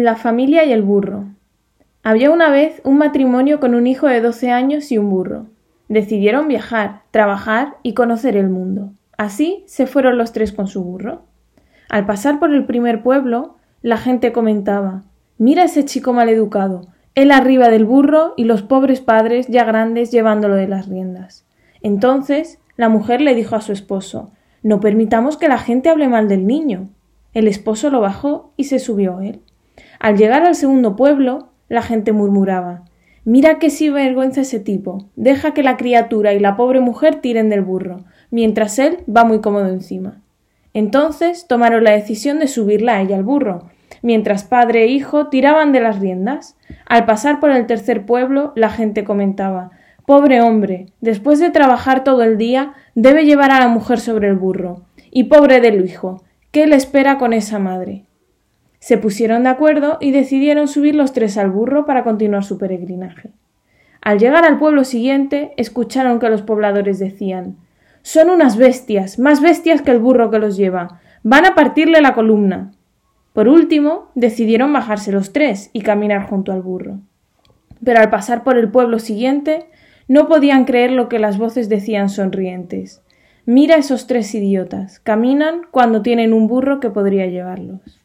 La familia y el burro. Había una vez un matrimonio con un hijo de doce años y un burro. Decidieron viajar, trabajar y conocer el mundo. Así se fueron los tres con su burro. Al pasar por el primer pueblo, la gente comentaba Mira ese chico maleducado, él arriba del burro y los pobres padres ya grandes llevándolo de las riendas. Entonces la mujer le dijo a su esposo No permitamos que la gente hable mal del niño. El esposo lo bajó y se subió a él. Al llegar al segundo pueblo, la gente murmuraba Mira qué vergüenza ese tipo. Deja que la criatura y la pobre mujer tiren del burro, mientras él va muy cómodo encima. Entonces tomaron la decisión de subirla a ella al burro, mientras padre e hijo tiraban de las riendas. Al pasar por el tercer pueblo, la gente comentaba Pobre hombre, después de trabajar todo el día, debe llevar a la mujer sobre el burro. Y pobre del hijo, ¿qué le espera con esa madre? Se pusieron de acuerdo y decidieron subir los tres al burro para continuar su peregrinaje. Al llegar al pueblo siguiente, escucharon que los pobladores decían Son unas bestias, más bestias que el burro que los lleva. Van a partirle la columna. Por último, decidieron bajarse los tres y caminar junto al burro. Pero al pasar por el pueblo siguiente, no podían creer lo que las voces decían sonrientes. Mira esos tres idiotas. Caminan cuando tienen un burro que podría llevarlos.